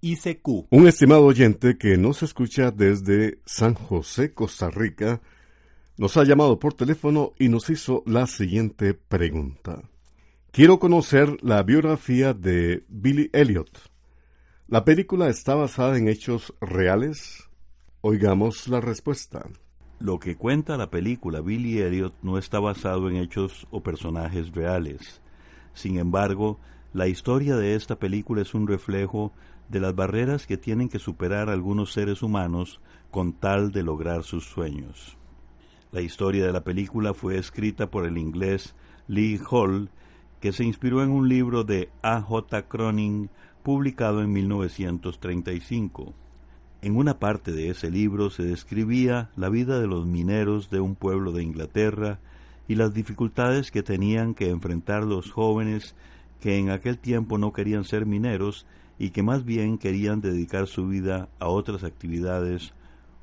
ICQ. Un estimado oyente que nos escucha desde San José, Costa Rica, nos ha llamado por teléfono y nos hizo la siguiente pregunta. Quiero conocer la biografía de Billy Elliot. ¿La película está basada en hechos reales? Oigamos la respuesta. Lo que cuenta la película Billy Elliot no está basado en hechos o personajes reales. Sin embargo, la historia de esta película es un reflejo de las barreras que tienen que superar algunos seres humanos con tal de lograr sus sueños. La historia de la película fue escrita por el inglés Lee Hall, que se inspiró en un libro de A. J. Cronin publicado en 1935. En una parte de ese libro se describía la vida de los mineros de un pueblo de Inglaterra y las dificultades que tenían que enfrentar los jóvenes que en aquel tiempo no querían ser mineros y que más bien querían dedicar su vida a otras actividades,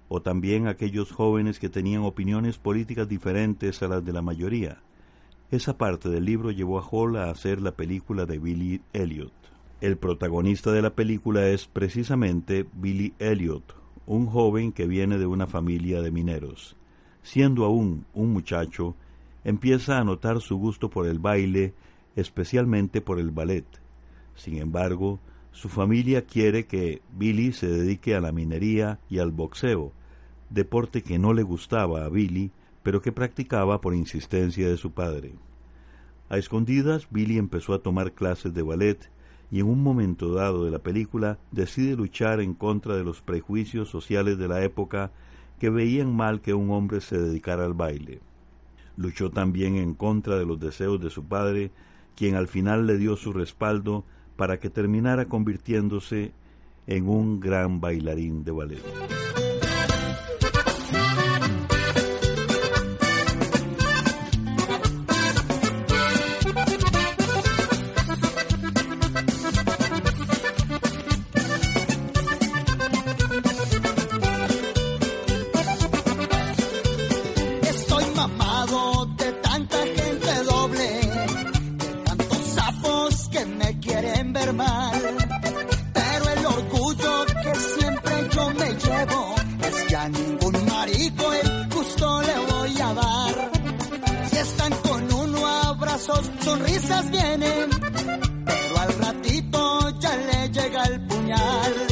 o también aquellos jóvenes que tenían opiniones políticas diferentes a las de la mayoría. Esa parte del libro llevó a Hall a hacer la película de Billy Elliot. El protagonista de la película es precisamente Billy Elliot, un joven que viene de una familia de mineros. Siendo aún un muchacho, empieza a notar su gusto por el baile, especialmente por el ballet. Sin embargo, su familia quiere que Billy se dedique a la minería y al boxeo, deporte que no le gustaba a Billy, pero que practicaba por insistencia de su padre. A escondidas, Billy empezó a tomar clases de ballet y en un momento dado de la película decide luchar en contra de los prejuicios sociales de la época que veían mal que un hombre se dedicara al baile. Luchó también en contra de los deseos de su padre, quien al final le dio su respaldo para que terminara convirtiéndose en un gran bailarín de ballet. besos, sonrisas vienen, pero al ratito ya le llega el puñal.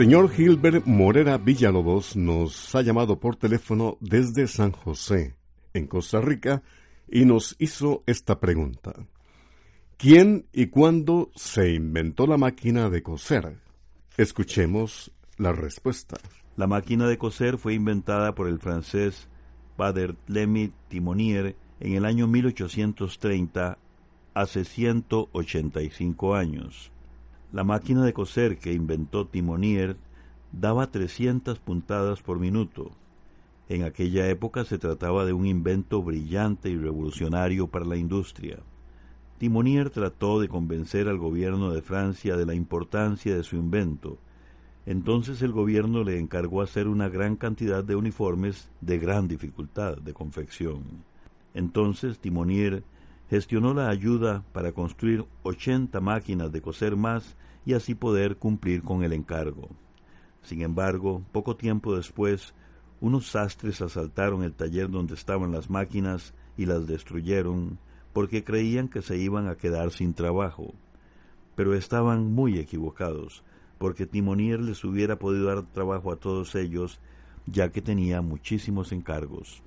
Señor Gilbert Morera Villalobos nos ha llamado por teléfono desde San José, en Costa Rica, y nos hizo esta pregunta. ¿Quién y cuándo se inventó la máquina de coser? Escuchemos la respuesta. La máquina de coser fue inventada por el francés Barthélemy Timonier en el año 1830, hace 185 años. La máquina de coser que inventó Timonier daba 300 puntadas por minuto. En aquella época se trataba de un invento brillante y revolucionario para la industria. Timonier trató de convencer al gobierno de Francia de la importancia de su invento. Entonces el gobierno le encargó hacer una gran cantidad de uniformes de gran dificultad de confección. Entonces Timonier gestionó la ayuda para construir 80 máquinas de coser más y así poder cumplir con el encargo. Sin embargo, poco tiempo después, unos sastres asaltaron el taller donde estaban las máquinas y las destruyeron, porque creían que se iban a quedar sin trabajo. Pero estaban muy equivocados, porque Timonier les hubiera podido dar trabajo a todos ellos, ya que tenía muchísimos encargos.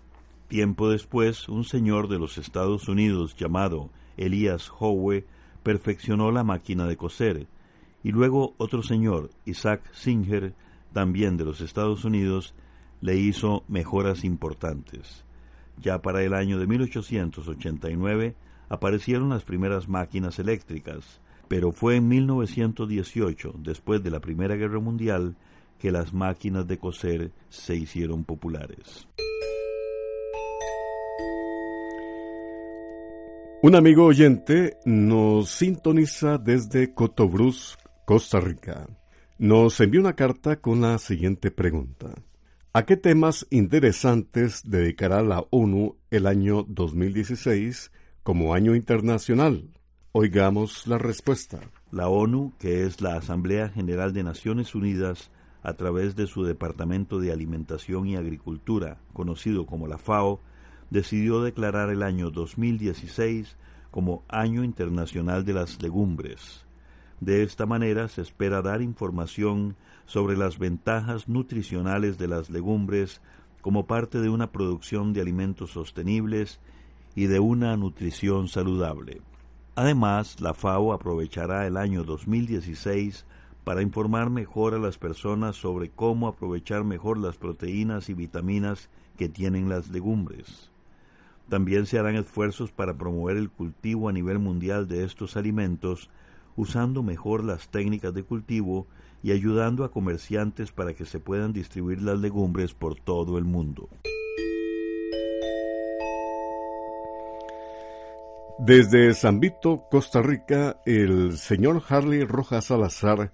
Tiempo después, un señor de los Estados Unidos llamado Elias Howe perfeccionó la máquina de coser, y luego otro señor, Isaac Singer, también de los Estados Unidos, le hizo mejoras importantes. Ya para el año de 1889 aparecieron las primeras máquinas eléctricas, pero fue en 1918, después de la Primera Guerra Mundial, que las máquinas de coser se hicieron populares. Un amigo oyente nos sintoniza desde Cotobruz, Costa Rica. Nos envió una carta con la siguiente pregunta. ¿A qué temas interesantes dedicará la ONU el año 2016 como año internacional? Oigamos la respuesta. La ONU, que es la Asamblea General de Naciones Unidas, a través de su Departamento de Alimentación y Agricultura, conocido como la FAO, decidió declarar el año 2016 como Año Internacional de las Legumbres. De esta manera se espera dar información sobre las ventajas nutricionales de las legumbres como parte de una producción de alimentos sostenibles y de una nutrición saludable. Además, la FAO aprovechará el año 2016 para informar mejor a las personas sobre cómo aprovechar mejor las proteínas y vitaminas que tienen las legumbres. También se harán esfuerzos para promover el cultivo a nivel mundial de estos alimentos usando mejor las técnicas de cultivo y ayudando a comerciantes para que se puedan distribuir las legumbres por todo el mundo. Desde San Vito, Costa Rica, el señor Harley Rojas Salazar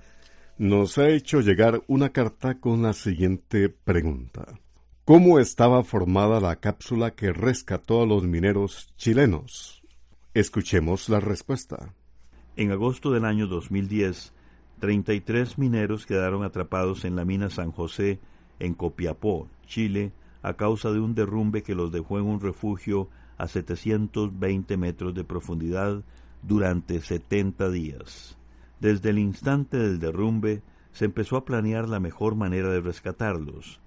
nos ha hecho llegar una carta con la siguiente pregunta. ¿Cómo estaba formada la cápsula que rescató a los mineros chilenos? Escuchemos la respuesta. En agosto del año 2010, 33 mineros quedaron atrapados en la mina San José, en Copiapó, Chile, a causa de un derrumbe que los dejó en un refugio a 720 metros de profundidad durante 70 días. Desde el instante del derrumbe se empezó a planear la mejor manera de rescatarlos.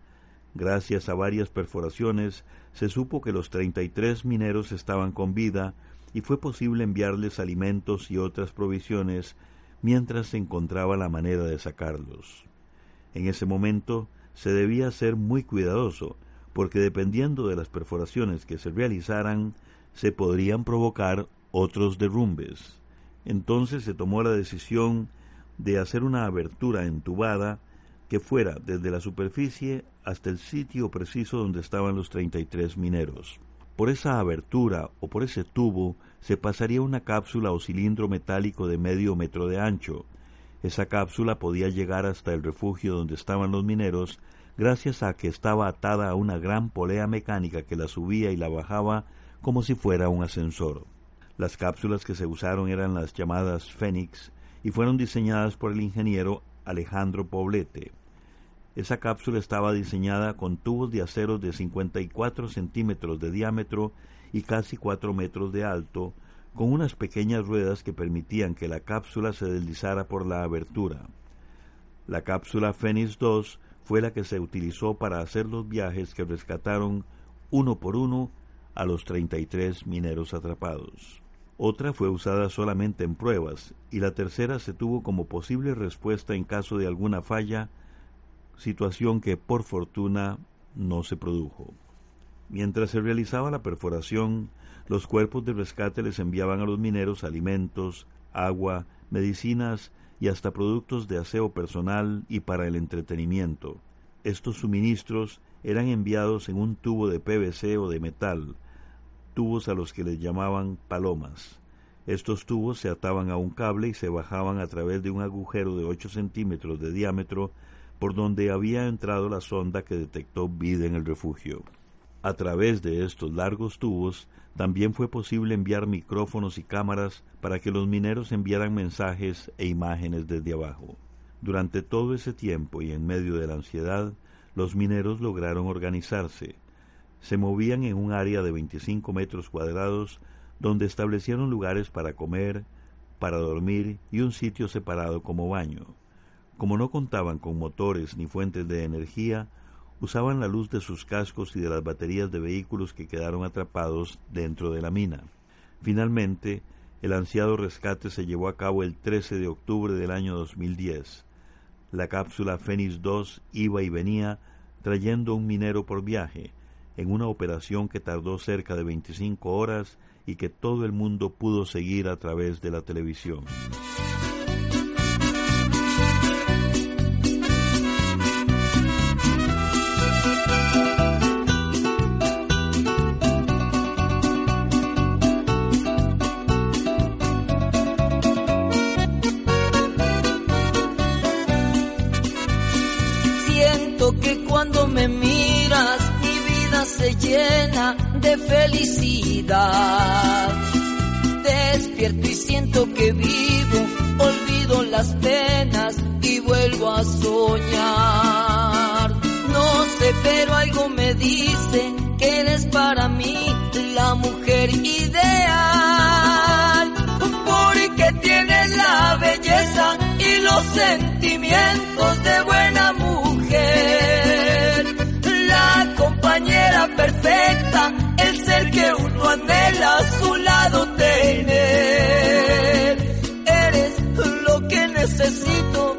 Gracias a varias perforaciones se supo que los 33 mineros estaban con vida y fue posible enviarles alimentos y otras provisiones mientras se encontraba la manera de sacarlos. En ese momento se debía ser muy cuidadoso, porque dependiendo de las perforaciones que se realizaran, se podrían provocar otros derrumbes. Entonces se tomó la decisión de hacer una abertura entubada que fuera desde la superficie hasta el sitio preciso donde estaban los 33 mineros. Por esa abertura o por ese tubo se pasaría una cápsula o cilindro metálico de medio metro de ancho. Esa cápsula podía llegar hasta el refugio donde estaban los mineros gracias a que estaba atada a una gran polea mecánica que la subía y la bajaba como si fuera un ascensor. Las cápsulas que se usaron eran las llamadas Fénix y fueron diseñadas por el ingeniero Alejandro Poblete. Esa cápsula estaba diseñada con tubos de acero de 54 centímetros de diámetro y casi 4 metros de alto, con unas pequeñas ruedas que permitían que la cápsula se deslizara por la abertura. La cápsula Fénix 2 fue la que se utilizó para hacer los viajes que rescataron uno por uno a los 33 mineros atrapados. Otra fue usada solamente en pruebas y la tercera se tuvo como posible respuesta en caso de alguna falla, situación que por fortuna no se produjo. Mientras se realizaba la perforación, los cuerpos de rescate les enviaban a los mineros alimentos, agua, medicinas y hasta productos de aseo personal y para el entretenimiento. Estos suministros eran enviados en un tubo de PVC o de metal, tubos a los que les llamaban palomas. Estos tubos se ataban a un cable y se bajaban a través de un agujero de 8 centímetros de diámetro por donde había entrado la sonda que detectó vida en el refugio. A través de estos largos tubos también fue posible enviar micrófonos y cámaras para que los mineros enviaran mensajes e imágenes desde abajo. Durante todo ese tiempo y en medio de la ansiedad, los mineros lograron organizarse. Se movían en un área de 25 metros cuadrados donde establecieron lugares para comer, para dormir y un sitio separado como baño. Como no contaban con motores ni fuentes de energía, usaban la luz de sus cascos y de las baterías de vehículos que quedaron atrapados dentro de la mina. Finalmente, el ansiado rescate se llevó a cabo el 13 de octubre del año 2010. La cápsula Fénix 2 iba y venía trayendo un minero por viaje, en una operación que tardó cerca de 25 horas y que todo el mundo pudo seguir a través de la televisión. De felicidad. Despierto y siento que vivo, olvido las penas y vuelvo a soñar. No sé, pero algo me dice que eres para mí la mujer ideal. Porque tienes la belleza y los sentimientos de buena mujer compañera perfecta, el ser que uno anhela a su lado tener. Eres lo que necesito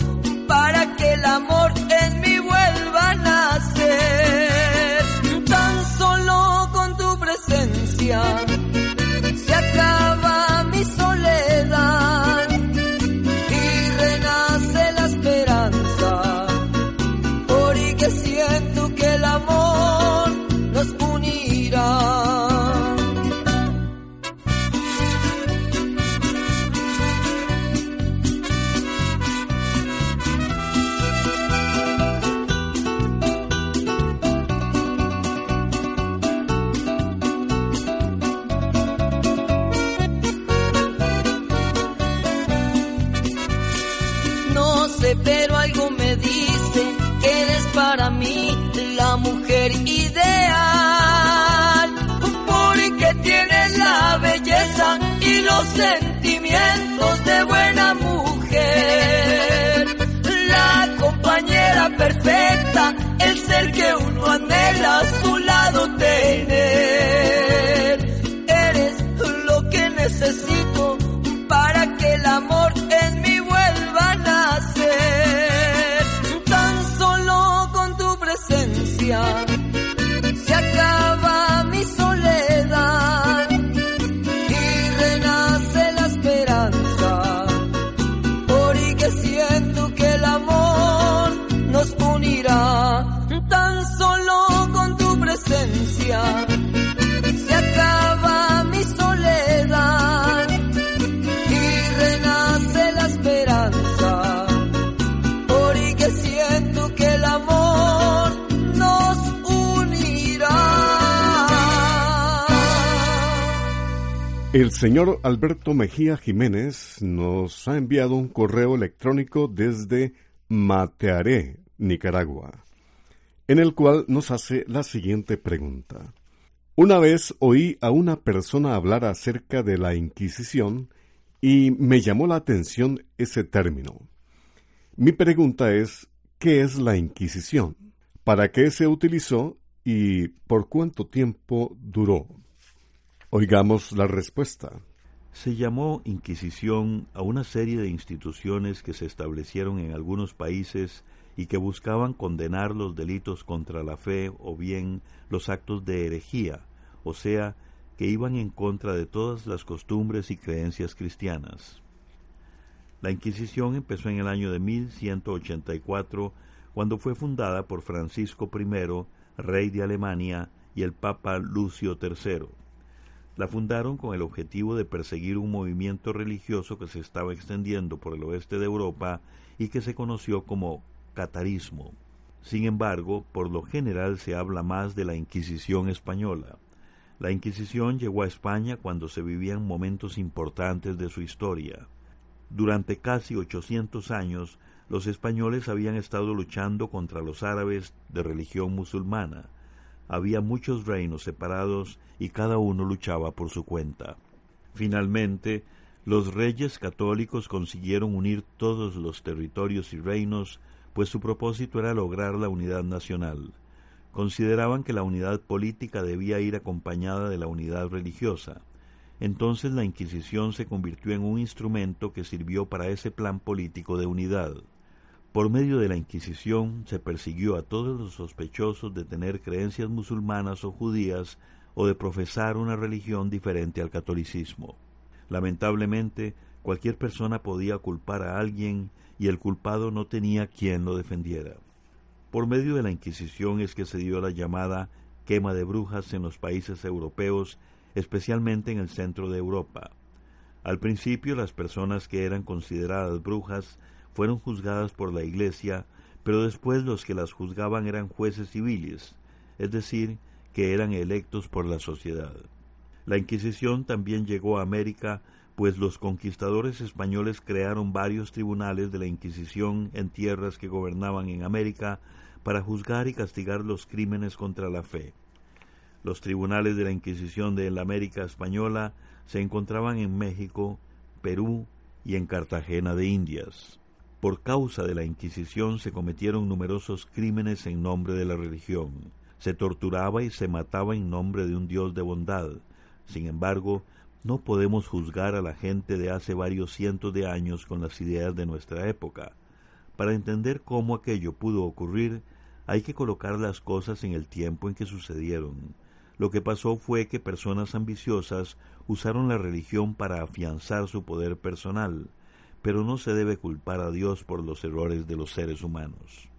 El señor Alberto Mejía Jiménez nos ha enviado un correo electrónico desde Matearé, Nicaragua, en el cual nos hace la siguiente pregunta. Una vez oí a una persona hablar acerca de la Inquisición y me llamó la atención ese término. Mi pregunta es, ¿qué es la Inquisición? ¿Para qué se utilizó y por cuánto tiempo duró? Oigamos la respuesta. Se llamó Inquisición a una serie de instituciones que se establecieron en algunos países y que buscaban condenar los delitos contra la fe o bien los actos de herejía, o sea, que iban en contra de todas las costumbres y creencias cristianas. La Inquisición empezó en el año de 1184, cuando fue fundada por Francisco I, rey de Alemania, y el Papa Lucio III. La fundaron con el objetivo de perseguir un movimiento religioso que se estaba extendiendo por el oeste de Europa y que se conoció como catarismo. Sin embargo, por lo general se habla más de la Inquisición española. La Inquisición llegó a España cuando se vivían momentos importantes de su historia. Durante casi 800 años, los españoles habían estado luchando contra los árabes de religión musulmana, había muchos reinos separados y cada uno luchaba por su cuenta. Finalmente, los reyes católicos consiguieron unir todos los territorios y reinos, pues su propósito era lograr la unidad nacional. Consideraban que la unidad política debía ir acompañada de la unidad religiosa. Entonces la Inquisición se convirtió en un instrumento que sirvió para ese plan político de unidad. Por medio de la Inquisición se persiguió a todos los sospechosos de tener creencias musulmanas o judías o de profesar una religión diferente al catolicismo. Lamentablemente, cualquier persona podía culpar a alguien y el culpado no tenía quien lo defendiera. Por medio de la Inquisición es que se dio la llamada quema de brujas en los países europeos, especialmente en el centro de Europa. Al principio las personas que eran consideradas brujas fueron juzgadas por la Iglesia, pero después los que las juzgaban eran jueces civiles, es decir, que eran electos por la sociedad. La Inquisición también llegó a América, pues los conquistadores españoles crearon varios tribunales de la Inquisición en tierras que gobernaban en América para juzgar y castigar los crímenes contra la fe. Los tribunales de la Inquisición de la América Española se encontraban en México, Perú y en Cartagena de Indias. Por causa de la Inquisición se cometieron numerosos crímenes en nombre de la religión. Se torturaba y se mataba en nombre de un Dios de bondad. Sin embargo, no podemos juzgar a la gente de hace varios cientos de años con las ideas de nuestra época. Para entender cómo aquello pudo ocurrir, hay que colocar las cosas en el tiempo en que sucedieron. Lo que pasó fue que personas ambiciosas usaron la religión para afianzar su poder personal pero no se debe culpar a Dios por los errores de los seres humanos.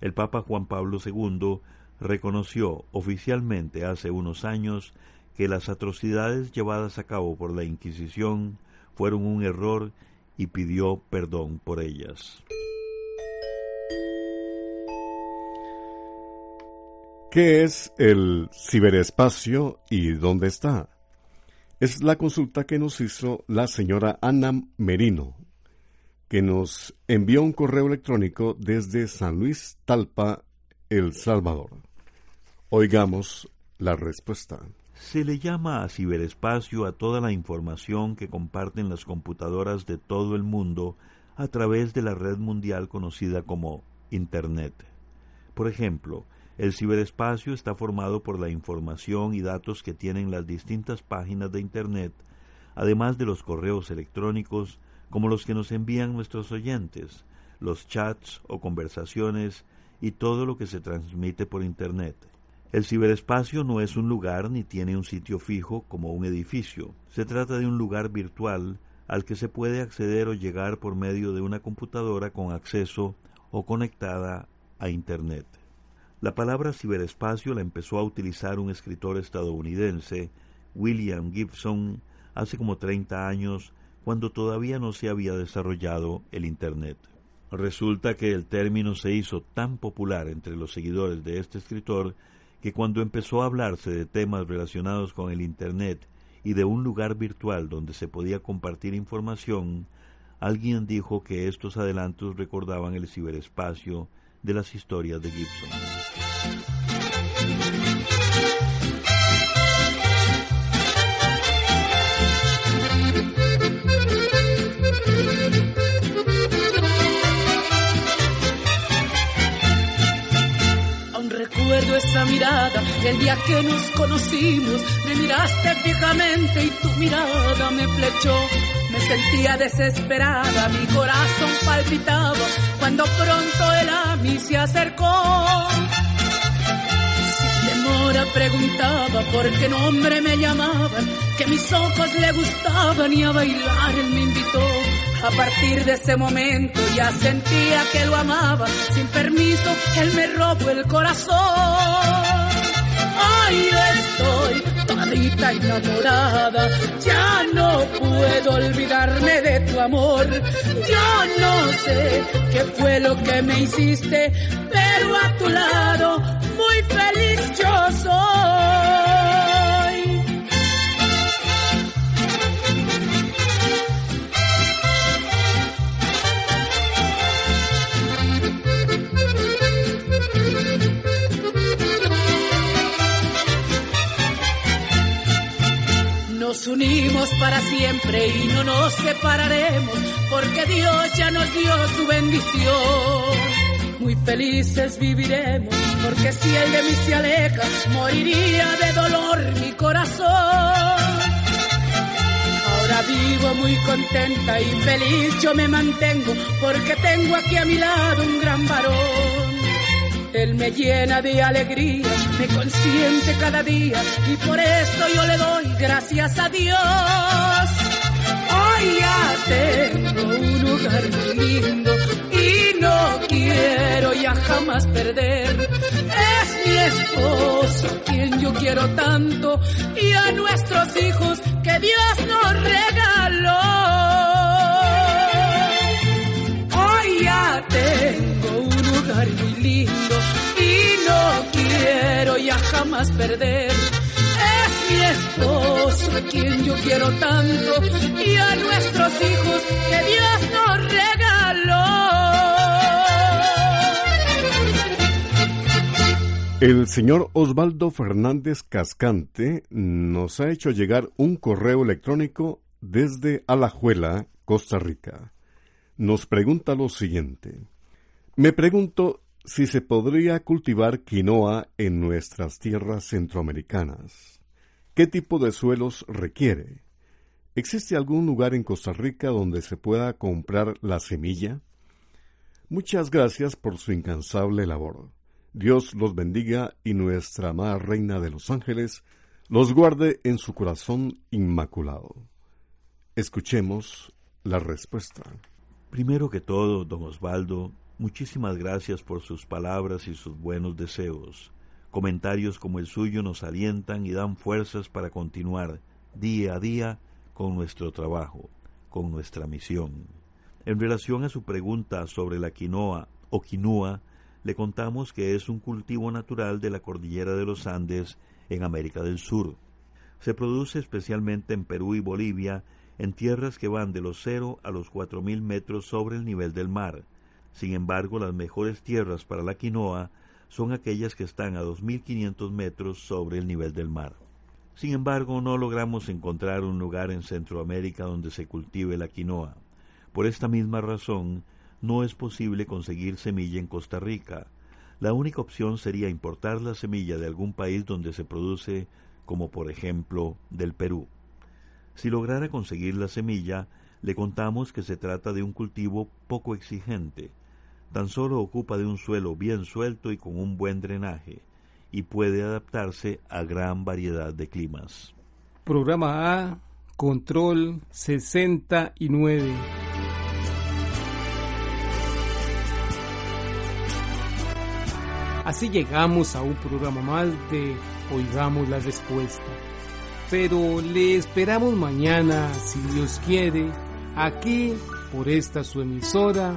El Papa Juan Pablo II reconoció oficialmente hace unos años que las atrocidades llevadas a cabo por la Inquisición fueron un error y pidió perdón por ellas. ¿Qué es el ciberespacio y dónde está? Es la consulta que nos hizo la señora Ana Merino, que nos envió un correo electrónico desde San Luis Talpa, El Salvador. Oigamos la respuesta. Se le llama a ciberespacio a toda la información que comparten las computadoras de todo el mundo a través de la red mundial conocida como Internet. Por ejemplo, el ciberespacio está formado por la información y datos que tienen las distintas páginas de Internet, además de los correos electrónicos, como los que nos envían nuestros oyentes, los chats o conversaciones y todo lo que se transmite por Internet. El ciberespacio no es un lugar ni tiene un sitio fijo como un edificio. Se trata de un lugar virtual al que se puede acceder o llegar por medio de una computadora con acceso o conectada a Internet. La palabra ciberespacio la empezó a utilizar un escritor estadounidense, William Gibson, hace como 30 años cuando todavía no se había desarrollado el Internet. Resulta que el término se hizo tan popular entre los seguidores de este escritor que cuando empezó a hablarse de temas relacionados con el Internet y de un lugar virtual donde se podía compartir información, alguien dijo que estos adelantos recordaban el ciberespacio de las historias de Gibson. Aún recuerdo esa mirada el día que nos conocimos. Me miraste fijamente y tu mirada me flechó Sentía desesperada, mi corazón palpitaba cuando pronto él a mí se acercó. Sin demora preguntaba por qué nombre me llamaban, que mis ojos le gustaban y a bailar él me invitó. A partir de ese momento ya sentía que lo amaba, sin permiso él me robó el corazón. Todita enamorada, ya no puedo olvidarme de tu amor. Yo no sé qué fue lo que me hiciste, pero a tu lado muy feliz yo soy. Nos unimos para siempre y no nos separaremos porque Dios ya nos dio su bendición. Muy felices viviremos porque si Él de mí se aleja, moriría de dolor mi corazón. Ahora vivo muy contenta y feliz yo me mantengo porque tengo aquí a mi lado un gran varón. Él me llena de alegría, me consiente cada día y por eso yo le doy gracias a Dios. Hoy ya tengo un lugar muy lindo y no quiero ya jamás perder. Es mi esposo quien yo quiero tanto y a nuestros hijos que Dios nos regaló. Hoy ya tengo un lugar muy lindo quiero ya jamás perder. Es mi esposo a quien yo quiero tanto y a nuestros hijos que Dios nos regaló. El señor Osvaldo Fernández Cascante nos ha hecho llegar un correo electrónico desde Alajuela, Costa Rica. Nos pregunta lo siguiente. Me pregunto si se podría cultivar quinoa en nuestras tierras centroamericanas. ¿Qué tipo de suelos requiere? ¿Existe algún lugar en Costa Rica donde se pueda comprar la semilla? Muchas gracias por su incansable labor. Dios los bendiga y nuestra amada Reina de los Ángeles los guarde en su corazón inmaculado. Escuchemos la respuesta. Primero que todo, don Osvaldo, muchísimas gracias por sus palabras y sus buenos deseos. Comentarios como el suyo nos alientan y dan fuerzas para continuar día a día con nuestro trabajo, con nuestra misión. En relación a su pregunta sobre la quinoa o quinua, le contamos que es un cultivo natural de la cordillera de los Andes en América del Sur. Se produce especialmente en Perú y Bolivia en tierras que van de los cero a los cuatro mil metros sobre el nivel del mar. Sin embargo, las mejores tierras para la quinoa son aquellas que están a 2.500 metros sobre el nivel del mar. Sin embargo, no logramos encontrar un lugar en Centroamérica donde se cultive la quinoa. Por esta misma razón, no es posible conseguir semilla en Costa Rica. La única opción sería importar la semilla de algún país donde se produce, como por ejemplo del Perú. Si lograra conseguir la semilla, le contamos que se trata de un cultivo poco exigente, tan solo ocupa de un suelo bien suelto y con un buen drenaje, y puede adaptarse a gran variedad de climas. Programa A, Control 69. Así llegamos a un programa más de Oigamos la Respuesta. Pero le esperamos mañana, si Dios quiere, aquí por esta su emisora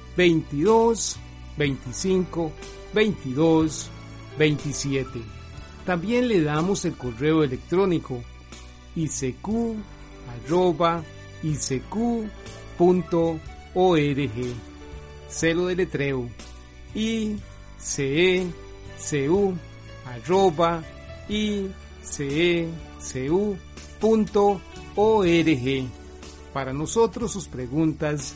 22 25 22 27. También le damos el correo electrónico icq.org. Cero de letreo icecu arroba icecu.org. Para nosotros sus preguntas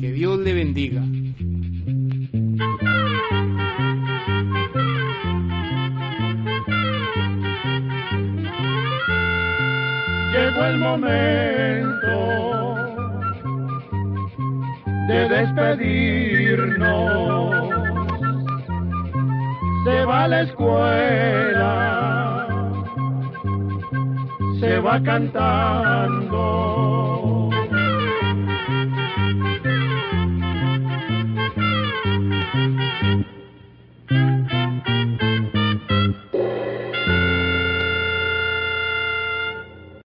Que Dios le bendiga. Llegó el momento de despedirnos. Se va a la escuela, se va cantando